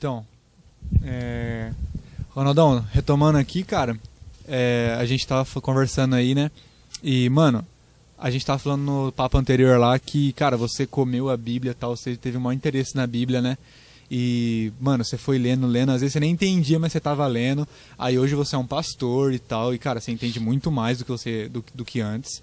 Então, é... Ronaldão, retomando aqui, cara, é, a gente tava conversando aí, né? E, mano, a gente tava falando no papo anterior lá que, cara, você comeu a Bíblia tal, você teve o maior interesse na Bíblia, né? E, mano, você foi lendo, lendo, às vezes você nem entendia, mas você tava lendo. Aí hoje você é um pastor e tal, e, cara, você entende muito mais do que você do, do que antes.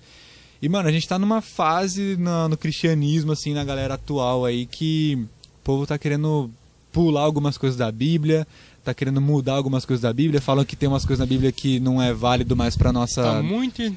E, mano, a gente tá numa fase no, no cristianismo, assim, na galera atual aí, que o povo tá querendo pular algumas coisas da Bíblia, tá querendo mudar algumas coisas da Bíblia, falam que tem umas coisas na Bíblia que não é válido mais para nossa Tá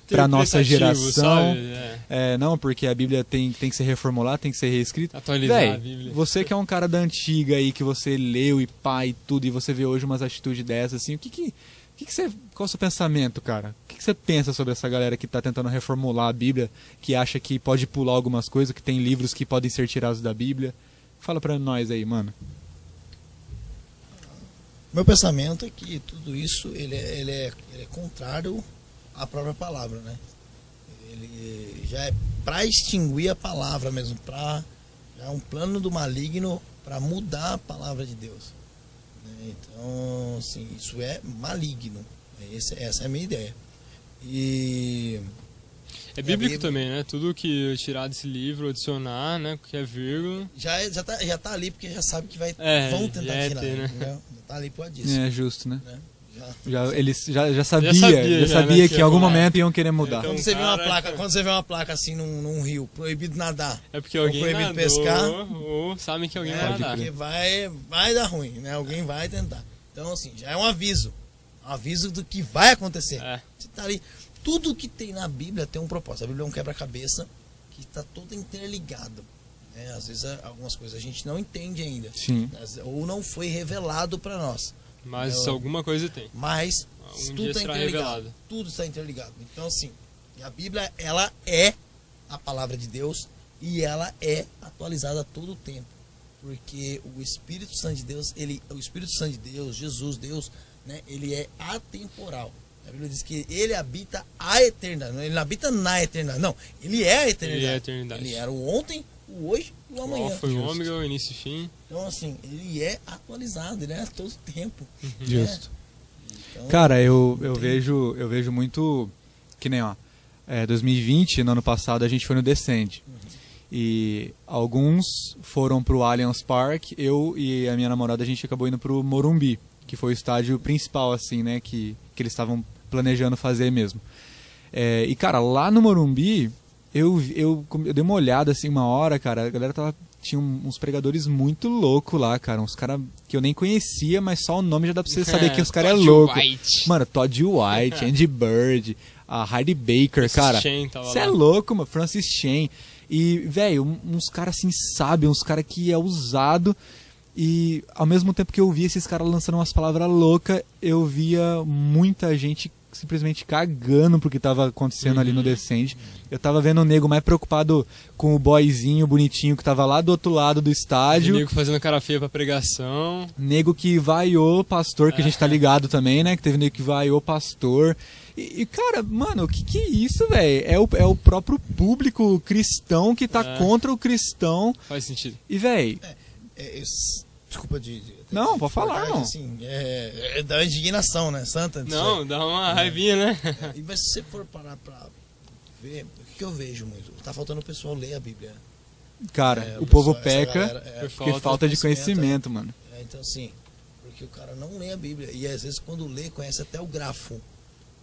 para nossa geração. É. É, não, porque a Bíblia tem, tem que ser reformulada, tem que ser reescrita. Atualizar Véi, a Bíblia. Você que é um cara da antiga aí, que você leu e e tudo, e você vê hoje umas atitudes dessas, assim, o que que, que, que você, qual é o seu pensamento, cara? O que, que você pensa sobre essa galera que tá tentando reformular a Bíblia, que acha que pode pular algumas coisas, que tem livros que podem ser tirados da Bíblia? Fala pra nós aí, mano. Meu pensamento é que tudo isso ele é, ele é, ele é contrário à própria palavra, né? Ele já é para extinguir a palavra mesmo, para é um plano do maligno para mudar a palavra de Deus. né? Então, assim, isso é maligno. Esse, essa é a minha ideia. E É bíblico Bíblia. também, né? Tudo que tirar desse livro, adicionar, né? Que é vírgula. já, é- já, tá, já tá ali porque já sabe que vai, É, vão tentar é tirar. ter, né? Já tá ali por causa disso. É justo, né? né? Já, Já, eles já, já sabia, já sabia, sabia, já, né, que que em algum momento iam querer mudar. Então, Quando você vê uma cara- placa, quando você vê uma placa assim num, num rio, proibido nadar, É porque Ou alguém proibido nadou, pescar. ou sabem que alguém é, vai nadar. porque vai, vai dar ruim, né? Alguém vai tentar. Então, assim, já é um aviso. Um aviso do que vai acontecer. É. Você tá ali. Tudo que tem na Bíblia tem um propósito. A Bíblia é um quebra-cabeça que está todo interligado. né? Às vezes algumas coisas a gente não entende ainda. Sim. Ou não foi revelado para nós. Mas Eu- alguma coisa tem. Mas Um tudo está interligado. revelado. Tudo está interligado. Então, assim, a Bíblia, ela é a palavra de Deus e ela é atualizada a todo tempo. Porque o Espírito Santo de Deus, ele, o Espírito Santo de Deus, Jesus, Deus, né, ele é atemporal. A Bíblia diz que ele habita a eternidade. Ele não habita na eternidade. Não, ele é a eternidade. Ele é a eternidade. Ele era o ontem, o hoje e o amanhã. Qual foi o Justo. ômega, o início e fim. Então, assim, ele é atualizado, ele é a todo tempo. Justo. Então, Cara, eu, eu Tem. vejo eu vejo muito que nem ó, é, 2020, no ano passado a gente foi no Descend. E alguns foram pro Allianz Park, eu e a minha namorada a gente acabou indo pro Morumbi, que foi o estádio principal assim, né, que que eles estavam planejando fazer mesmo. É, e cara, lá no Morumbi, eu, eu, eu dei uma olhada assim uma hora, cara, a galera tava tinha uns pregadores muito loucos lá, cara, uns caras que eu nem conhecia, mas só o nome já dá pra você saber que os caras é Todd louco. White. Mano, Todd White, Andy Bird, a Heidi Baker, Francis cara. Você é louco, mano. Francis Chan. E, velho, uns caras assim, sabe? Uns caras que é usado. E ao mesmo tempo que eu via esses caras lançando umas palavras loucas, eu via muita gente simplesmente cagando pro que tava acontecendo ali Uhum. no Descend. Eu tava vendo o nego mais preocupado com o boyzinho bonitinho que tava lá do outro lado do estádio. O nego fazendo cara feia pra pregação. Nego que vaiou pastor, que a gente tá ligado também, né? Que teve nego que vaiou pastor. E, e, cara, mano, o que que é isso, velho? É o, é o próprio público cristão que tá É. contra o cristão. Faz sentido. E, velho, É, es- desculpa de. de- Não, de pode falar, irmão. Assim, é, é da indignação, né? Santa. Não, dá uma raivinha, né? É, e mas se você for parar pra ver, o que, eu vejo muito? Tá faltando o pessoal ler a Bíblia. cara, É, o povo pessoal- essa peca galera, é, Por porque falta falta de conhecimento, conhecimento, mano. É, então, assim, porque o cara não lê a Bíblia. E às vezes, quando lê, conhece até o grafo,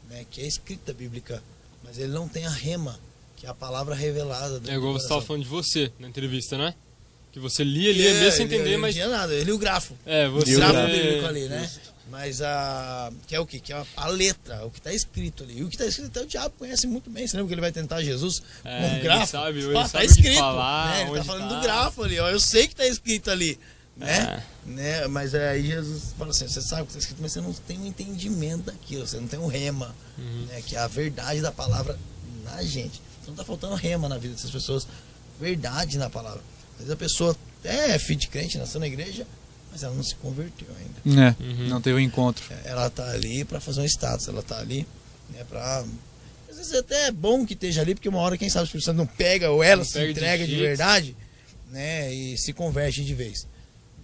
né? Que é a escrita bíblica. Mas ele não tem a rema, que é a palavra revelada. É igual você tava coração. falando de você na entrevista, né? Que você lia, lia mesmo sem ele- entender, ele mas. Não tinha nada, ele lia o grafo. É, O você. grafo bíblico ali, né? Mas a. Que é o quê? Que é a, a letra, o que está escrito ali. E o que está escrito até o diabo conhece muito bem. Você lembra que ele vai tentar Jesus É, com um ele grafo? sabe, ele sabe tá o que escrito. falar, né? Ele tá falando tá. do grafo ali, ó. Eu sei que está escrito ali. Né? É. né? Mas aí Jesus fala assim: você sabe o que está escrito, mas você não tem um entendimento daquilo, você não tem um rema, Uhum. né? Que é a verdade da palavra na gente. Então tá faltando rema na vida dessas pessoas, verdade na palavra. Às vezes a pessoa é filho de crente, nasceu na igreja, mas ela não se converteu ainda. É, Uhum. não teve o encontro. Ela tá ali para fazer um status, ela tá ali, né, pra. Às vezes até é bom que esteja ali, porque uma hora, quem sabe, o Espírito Santo não pega ou ela Não se de entrega de, jeito. verdade, né, e se converte de vez.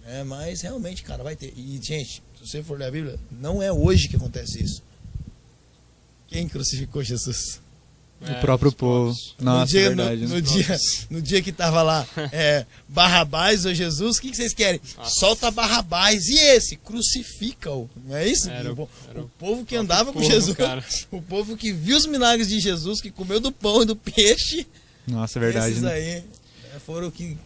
É, mas realmente, cara, vai ter. E, gente, se você for ler a Bíblia, não é hoje que acontece isso. Quem crucificou Jesus? O próprio povo. Nossa, no, dia, verdade. no, né? no dia, no dia que tava lá é, Barrabás ou Jesus, o que, que vocês querem? Nossa. Solta Barrabás. E esse? Crucifica-o. Não é isso? Era o- era o povo que andava com povo, Jesus. cara. O povo que viu os milagres de Jesus, que comeu do pão e do peixe. Nossa, é verdade. Esses né? aí é, foram que.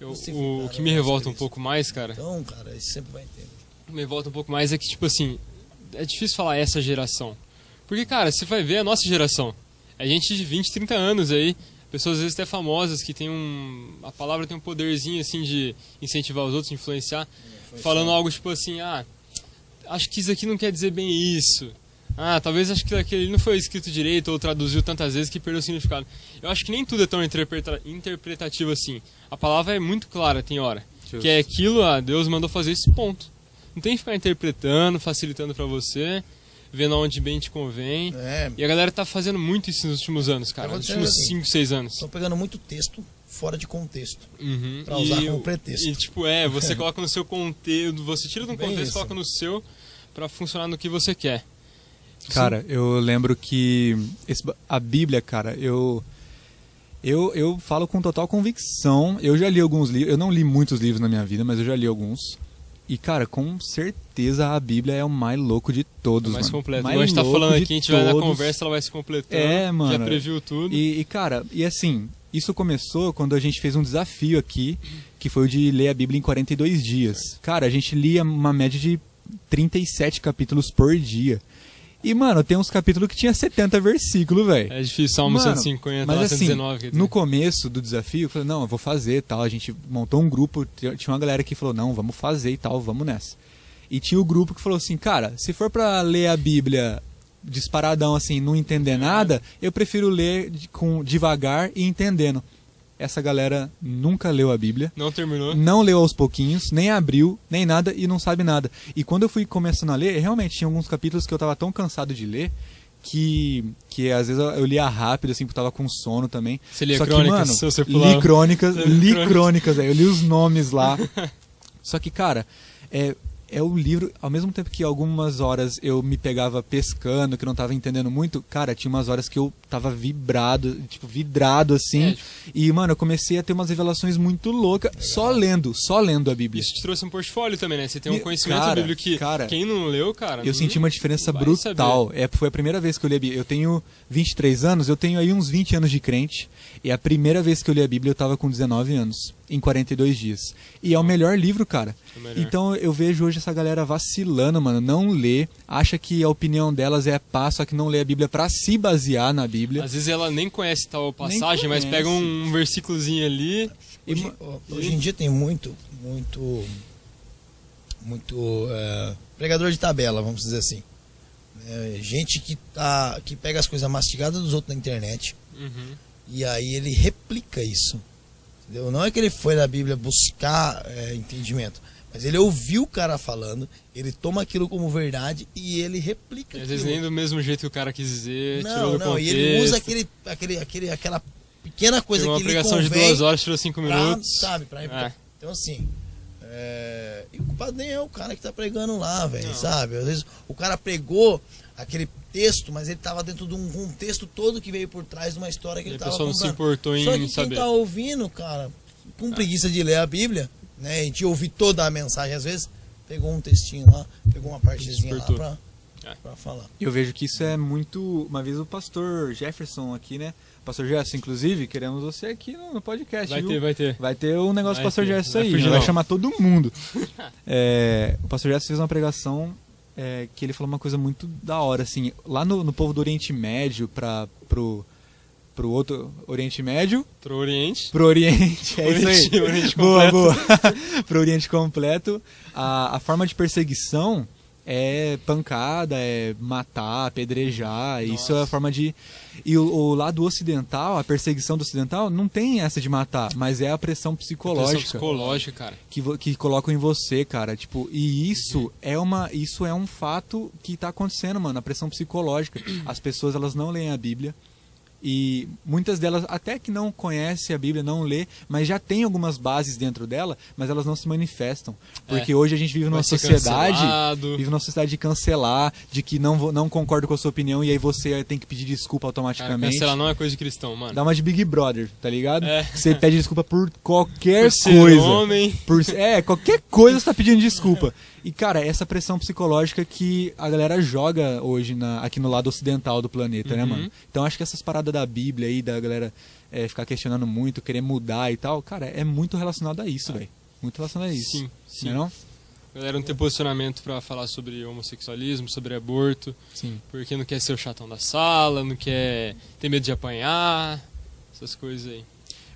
Eu- o, o que me revolta um pouco mais, cara, Então, cara, isso sempre vai ter. me revolta um pouco mais é que, tipo assim, é difícil falar essa geração. Porque, cara, você vai ver a nossa geração. É gente de 20, 30 anos aí, pessoas às vezes até famosas que tem um. A palavra tem um poderzinho assim de incentivar os outros, influenciar, falando algo tipo assim, ah, acho que isso aqui não quer dizer bem isso. Ah, talvez acho que aquele não foi escrito direito ou traduziu tantas vezes que perdeu o significado. Eu acho que nem tudo é tão interpreta- interpretativo assim. A palavra é muito clara, tem hora. Que é aquilo, ah, Deus mandou fazer esse ponto. Não tem que ficar interpretando, facilitando pra você, vendo onde bem te convém. É, E a galera tá fazendo muito isso nos últimos anos, cara. Tá Nos últimos assim. 5, 6 anos. estão pegando muito texto fora de contexto. Uhum. Pra usar E como pretexto. E tipo, é, você coloca no seu contexto, você tira de um Bem contexto e coloca no seu pra funcionar no que você quer. Cara, eu lembro que esse- a Bíblia, cara, eu, eu eu falo com total convicção. Eu já li alguns livros, eu não li muitos livros na minha vida, mas eu já li alguns. E, cara, com certeza a Bíblia é o mais louco de É todos, mais mano. completo. Mais a gente tá falando aqui, a gente vai na todos. conversa, ela vai se completando. É, Já mano. previu tudo. E, e, cara, e assim, isso começou quando a gente fez um desafio aqui, que foi o de ler a Bíblia em 42 dias. Cara, a gente lia uma média de 37 capítulos por dia. E, mano, tem uns capítulos que tinha 70 versículos, velho. É difícil, Salmo Mano, 150, mas lá assim, 119. quer dizer. no começo do desafio, eu falei, não, eu vou fazer e tal. A gente montou um grupo, tinha uma galera que falou, não, vamos fazer e tal, vamos nessa. E tinha o grupo que falou assim, cara, se for pra ler a Bíblia disparadão assim, não entender nada, eu prefiro ler com devagar e entendendo. Essa galera nunca leu a Bíblia Não terminou. não leu aos pouquinhos, nem abriu, nem nada e não sabe nada. E quando eu fui começando a ler, realmente tinha alguns capítulos que eu tava tão cansado de ler que, que às vezes eu, lia rápido, assim, porque eu tava com sono também. Você lia Só crônicas, que, mano, você li crônicas, li crônicas. eu li os nomes lá. Só que, cara, é, é o livro, ao mesmo tempo que algumas horas eu me pegava pescando, que não tava entendendo muito, cara, tinha umas horas que eu tava vibrado, tipo, vidrado assim. É, E, mano, eu comecei a ter umas revelações muito loucas, só lendo, só lendo a Bíblia. Isso te trouxe um portfólio também, né? Você tem um E- conhecimento cara, bíblico que cara, quem não leu, cara. Eu não- senti uma diferença brutal. É, foi a primeira vez que eu li a Bíblia. Eu tenho 23 anos, eu tenho aí uns 20 anos de crente. E a primeira vez que eu li a Bíblia eu tava com 19 anos, em 42 dias. E é o melhor livro, cara. É melhor. Então eu vejo hoje essa galera vacilando, mano. Não lê, acha que a opinião delas é pá, só que não lê a Bíblia pra se basear na Bíblia. Às vezes ela nem conhece tal passagem, mas pega um versículozinho ali. Hoje, hoje em dia tem muito, muito, muito é, pregador de tabela, vamos dizer assim. É, gente que, tá, que pega as coisas mastigadas dos outros na internet Uhum. e aí ele replica isso. Entendeu? Não é que ele foi na Bíblia buscar é, entendimento, mas ele ouviu o cara falando, ele toma aquilo como verdade e ele replica E às vezes nem do mesmo jeito que o cara quis dizer, tirou Não, do não, e contexto. ele usa aquele, aquele, aquele, aquela pequena coisa uma que lhe pregação de duas horas, tirou cinco pra, minutos. sabe, pra É. Então, assim, é, e o culpado nem é o cara que tá pregando lá, velho, sabe? Às vezes o cara pregou aquele texto, mas ele tava dentro de um contexto todo que veio por trás de uma história que E ele a tava pessoa não se contando. importou em Só que quem saber. tá ouvindo, cara, com preguiça de ler a Bíblia, né, e de ouvir toda a mensagem, às vezes, pegou um textinho lá, pegou uma partezinha lá pra, É. pra falar. Eu vejo que isso é muito. Uma vez o pastor Jefferson aqui, né? Pastor Jefferson, inclusive, queremos você aqui no, podcast. Vai viu? ter, vai ter. Vai ter um negócio Vai do pastor vai aí, vai não. chamar todo mundo. É, o pastor Jefferson fez uma pregação é, que ele falou uma coisa muito da hora, assim, lá no, no povo do Oriente Médio para pro, pro outro Oriente Médio, Pro Oriente. pro Oriente, é isso aí. Oriente- boa, boa. pro Oriente completo, a, a forma de perseguição é pancada, é matar, apedrejar, isso é a forma de... E o, o lado ocidental, a perseguição do ocidental, não tem essa de matar, mas é a pressão Pressão psicológica psicológica, cara. que, que colocam em você, cara. Tipo, e isso é uma isso é um fato que tá acontecendo, mano, a pressão psicológica. As pessoas elas não leem a Bíblia E muitas delas até que não conhecem a Bíblia, não lê, mas já tem algumas bases dentro dela, mas elas não se manifestam. Porque É. hoje a gente vive numa sociedade cancelado. vive numa sociedade de cancelar, de que não, vou- não concordo com a sua opinião e aí você tem que pedir desculpa Cara, automaticamente. cancelar não é coisa de cristão, mano. Dá uma de Big Brother, tá ligado? É. Você pede desculpa por qualquer Por coisa. homem. Por, é, qualquer coisa você tá pedindo desculpa. E, cara, essa pressão psicológica que a galera joga hoje na- aqui no lado ocidental do planeta, né, Uhum. mano? Então acho que essas paradas da Bíblia aí, da galera é, ficar questionando muito, querer mudar e tal, cara, é muito relacionado a isso, velho. Muito relacionado a isso. Sim, sim. Não é não? A galera não tem posicionamento pra falar sobre homossexualismo, sobre aborto, Sim. porque não quer ser o chatão da sala, não quer ter medo de apanhar, essas coisas aí.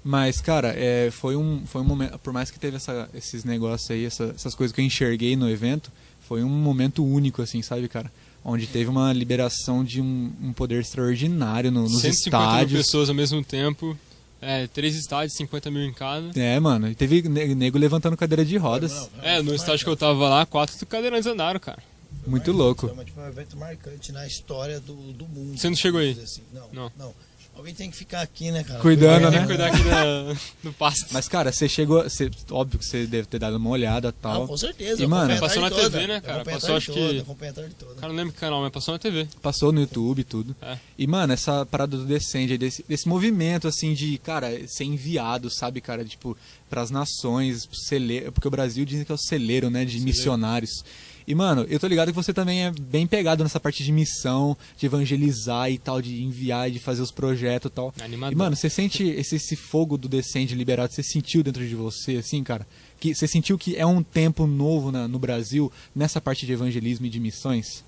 Mas, cara, é, foi, um, foi um momento. Por mais que teve essa- esses negócios aí, essa- essas coisas que eu enxerguei no evento, foi um momento único, assim, sabe, cara? Onde teve uma liberação de um, um poder extraordinário no- nos 150 mil estádios. pessoas ao mesmo tempo, é, três estádios, 50 mil em cada. É, mano. E teve ne- nego levantando cadeira de rodas. Não, É, no estádio que eu tava lá, quatro cadeirantes andaram, cara. Foi Muito marcante, louco. Foi um evento marcante na história do, do mundo. Você não chegou aí? assim. Não, Não. não, Alguém tem que ficar aqui, né, cara? Cuidando, Tem né? que cuidar aqui da, do pasto. Mas, cara, você chegou. Você, óbvio que você deve ter dado uma olhada e tal. Não, com certeza. E, mano, Passou na toda, TV, né, cara? Passou, acho que- toda, acompanhei a tarde toda. Cara, não lembro que canal, mas passou na TV. Passou no YouTube e tudo. É. E, mano, essa parada do Descende, desse, desse movimento, assim, de, cara, ser enviado, sabe, cara, tipo, pras nações, pro celeiro, porque o Brasil dizem que é o celeiro, né, de Celeiro. missionários. E, mano, eu tô ligado que você também é bem pegado nessa parte de missão, de evangelizar e tal, de enviar e de fazer os projetos e tal. Animador. E, mano, você sente esse, esse fogo do Descende liberado, você sentiu dentro de você, assim, cara? Que você sentiu que é um tempo novo na- no Brasil, nessa parte de evangelismo e de missões?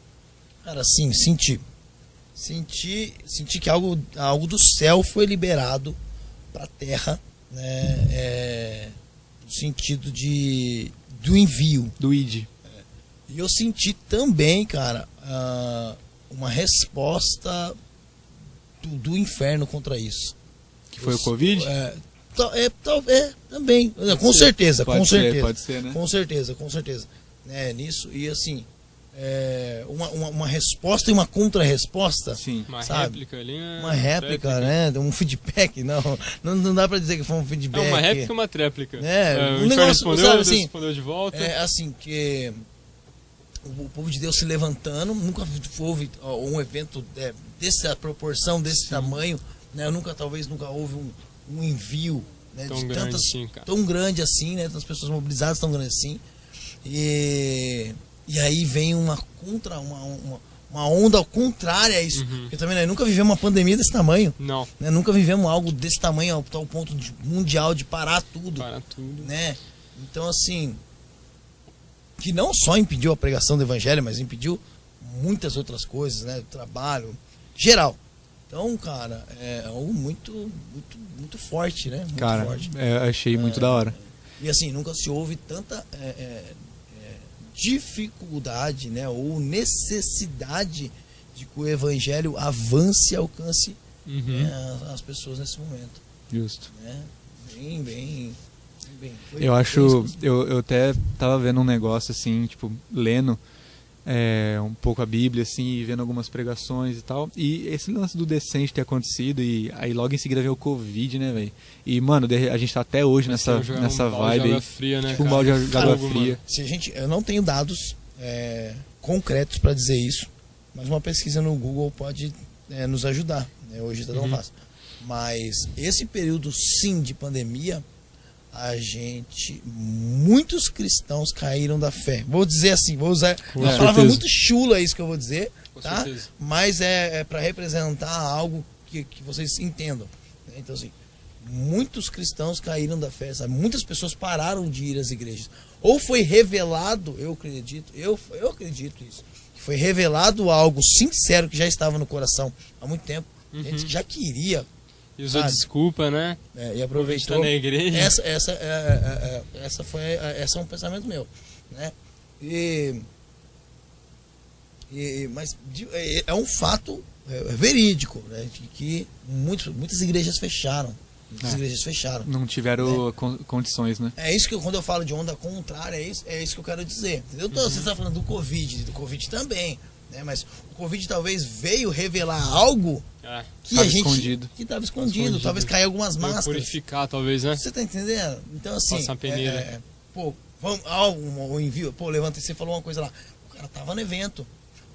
Cara, sim, senti. Senti, senti que algo, algo do céu foi liberado pra terra, né? É, no sentido de do envio. Do ID. E eu senti também, cara, ah, uma resposta do, do inferno contra isso. Que foi Eu o Covid? É, é, é, também. com ser. certeza, Pode com ser, certeza. pode ser, né? Com certeza, com certeza. Né, nisso, e assim, é, uma, uma, uma resposta e uma contra-resposta. Sim. Uma sabe? réplica ali. né? Uma réplica, né? Um feedback, não, não. Não dá pra dizer que foi um É feedback. uma réplica e uma tréplica. É, o um inferno negócio, respondeu, sabe, assim, respondeu de volta. É assim, que o povo de Deus se levantando, nunca houve ó, um evento é, dessa proporção, desse tamanho, né? Nunca, talvez nunca houve um, um envio né, Tão de grande tantas, assim, cara. tão grande assim, né? Tantas pessoas mobilizadas tão grande assim. E, e aí vem uma contra, uma, uma, uma onda contrária a isso. Uhum. Porque também né, nunca vivemos uma pandemia desse tamanho. Não, Né? Nunca vivemos algo desse tamanho ao tal ponto de mundial de parar tudo para tudo. né? Então, assim, que não só impediu a pregação do evangelho, mas impediu muitas outras coisas, né? Trabalho, geral. Então, cara, é algo muito, muito, muito forte, né? Muito Cara, forte. é, achei muito da hora. E assim, nunca se houve tanta é, é, é, dificuldade, né? Ou necessidade de que o evangelho avance e alcance Uhum. né, as- as pessoas nesse momento, Justo. né? Bem, bem, bem. Foi- Eu acho. Eu, eu até tava vendo um negócio assim, tipo, lendo é, um pouco a Bíblia, assim, e vendo algumas pregações e tal. E esse lance do decente ter acontecido, e aí logo em seguida veio o Covid, né, velho? E, mano, a gente tá até hoje Vai nessa, nessa um balde de vibe. água aí. fria, né, tipo um balde de água fria. mano. Se a gente, eu não tenho dados é, concretos para dizer isso, mas uma pesquisa no Google pode é, nos ajudar. né? Hoje está tão Uhum. fácil. Mas esse período sim de pandemia, a gente, muitos cristãos caíram da fé. Vou dizer assim, vou usar Com uma palavra certeza. muito chula isso que eu vou dizer, Com tá? certeza. Mas é, para representar algo que, que vocês entendam. Então assim, muitos cristãos caíram da fé, sabe? Muitas pessoas pararam de ir às igrejas. Ou foi revelado, eu acredito, eu, eu acredito isso, que foi revelado algo sincero que já estava no coração há muito tempo. Gente que já queria E usou Sabe? desculpa, né? é, e aproveitou. na igreja. Essa, essa, é, é, é, essa foi, é, essa é um pensamento meu, né? E, e- mas é, é um fato é, é verídico, né? De que muitos, muitas igrejas fecharam, muitas É. igrejas fecharam. Não tiveram con- condições, né? É isso que eu- quando eu falo de onda contrária, é isso, é isso que eu quero dizer. Entendeu? Tô- Você está falando do Covid, do Covid também. Né? Mas o Covid talvez veio revelar algo É. que Tava a gente escondido. que estava escondido, escondido. talvez cair algumas Veio máscaras. purificar, talvez, né? Você tá entendendo? Então assim, Passar a peneira. é, é, pô, vamos, ah, um, um envio, pô, levanta, você falou uma coisa lá. O cara tava no evento.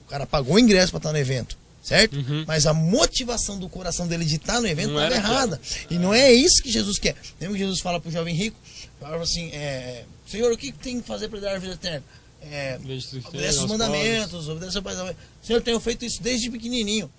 O cara pagou o ingresso pra estar no evento, certo? Uhum. Mas a motivação do coração dele de estar no evento estava era errada. E não é isso que Jesus quer. Lembra que Jesus fala pro jovem rico? Fala assim, é, Senhor, o que tem que fazer para dar a vida eterna? É, obedece os mandamentos, obedece seu pai. mãe. Senhor, eu tenho feito isso desde pequenininho.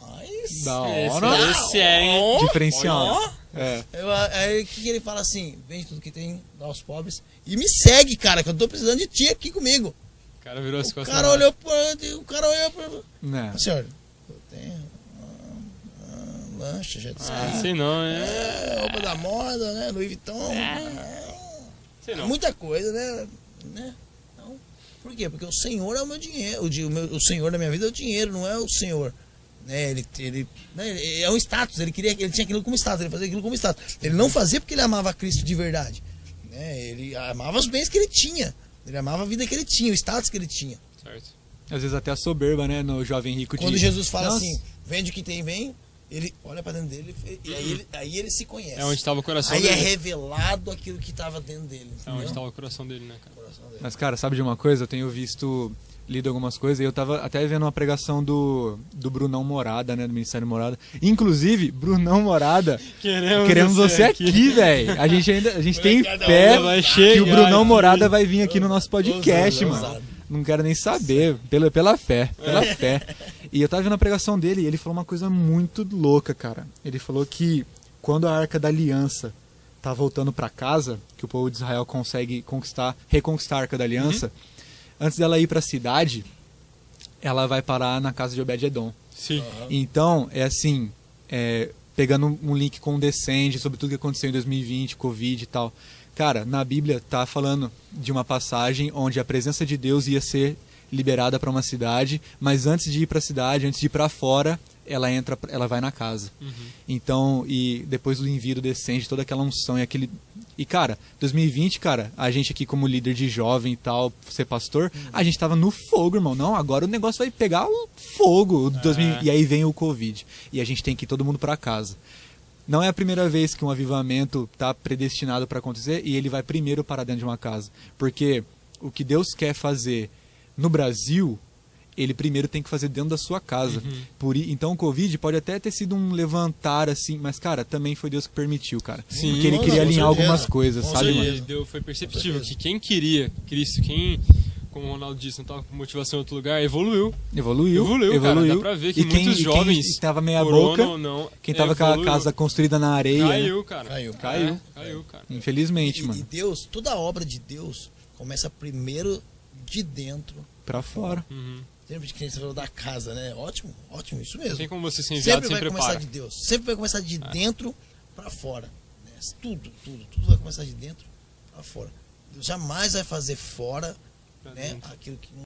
Rapaz, Da pobres. hora. Esse, é, hein? Diferenciado. É. Eu- aí o que, que ele fala assim? Vende tudo que tem, dá aos pobres. E me segue, cara, que eu tô precisando de ti aqui comigo. O cara virou as O costas. cara na- olhou pra. O cara olhou pra. Né. Senhor, eu tenho. ah, ah, lancha, já disse. Ah, sei não, é. É, roupa da moda, né? Louis Vuitton. Sei É, não. muita coisa, né? né? Por quê? Porque o Senhor é o meu dinheiro. O, meu- o Senhor da minha vida é o dinheiro, não é o Senhor. Né? Ele, ele, né? ele é um status, ele queria ele tinha aquilo como status, ele fazia aquilo como status. Ele não fazia porque ele amava Cristo de verdade. Né? Ele amava os bens que ele tinha. Ele amava a vida que ele tinha, o status que ele tinha. Certo. Às vezes até a soberba, né, no jovem rico de... Quando Jesus fala Nossa, assim, vende o que tem, vem, ele olha pra dentro dele e aí ele, aí ele se conhece. É onde estava o coração Aí é dele. revelado aquilo que estava dentro dele. É onde estava o coração dele, né, cara? Coração dele. Mas, cara, sabe de uma coisa? Eu tenho visto, lido algumas coisas, e eu tava até vendo uma pregação do, do Brunão Morada, né, do Ministério Morada. Inclusive, Brunão Morada, Queremos, queremos você aqui, velho. A gente ainda, a gente tem fé vai que chegar o Brunão aqui. Morada vai vir aqui no nosso podcast, Ousado, mano. ousado. Não quero nem saber, pela, pela fé, pela fé. E eu tava vendo a pregação dele e ele falou uma coisa muito louca, cara. Ele falou que quando a Arca da Aliança tá voltando pra casa, que o povo de Israel consegue conquistar, reconquistar a Arca da Aliança, antes dela ir pra cidade, ela vai parar na casa de Obed-edom. Sim. Então, é assim, é, pegando um link com o Descende, sobre tudo que aconteceu em 2020, Covid e tal. Cara, na Bíblia tá falando de uma passagem onde a presença de Deus ia ser liberada para uma cidade, mas antes de ir para a cidade, antes de ir para fora, ela entra, ela vai na casa. Então, e depois do envio Descende, toda aquela unção e aquele e cara, 2020, cara, a gente aqui como líder de jovem e tal, ser pastor, a gente tava no fogo, irmão. Não, agora o negócio vai pegar o fogo. o 2000 E aí vem o Covid. E a gente tem que ir todo mundo para casa. Não é a primeira vez que um avivamento está predestinado para acontecer e ele vai primeiro para dentro de uma casa. Porque o que Deus quer fazer no Brasil, ele primeiro tem que fazer dentro da sua casa. Por, i- então o Covid pode até ter sido um levantar assim, mas cara, também foi Deus que permitiu, cara. Sim, Porque ele queria alinhar certeza. algumas coisas, Com sabe, certeza. mano? Ele deu, foi perceptível que quem queria Cristo, quem, como o Ronaldo disse, não estava com motivação em outro lugar, evoluiu. Evoluiu, Evoluiu, evoluiu. cara. Dá pra ver que e quem, muitos e jovens, quem tava meia boca, não, quem tava com a evoluiu. casa construída na areia, né? Caiu, cara. Caiu. Caiu. É, caiu, cara. infelizmente, E, e mano, Deus, toda a obra de Deus começa primeiro de dentro. pra fora. Uhum. Sempre que nem você falou da casa, né? Ótimo, ótimo, isso mesmo. Tem como você ser enviado Sempre sem vai começar de Deus. Sempre vai começar de Ah. dentro pra fora. né? Tudo, tudo, tudo vai começar de dentro pra fora. Deus jamais vai fazer fora Pra né, dentro. aquilo que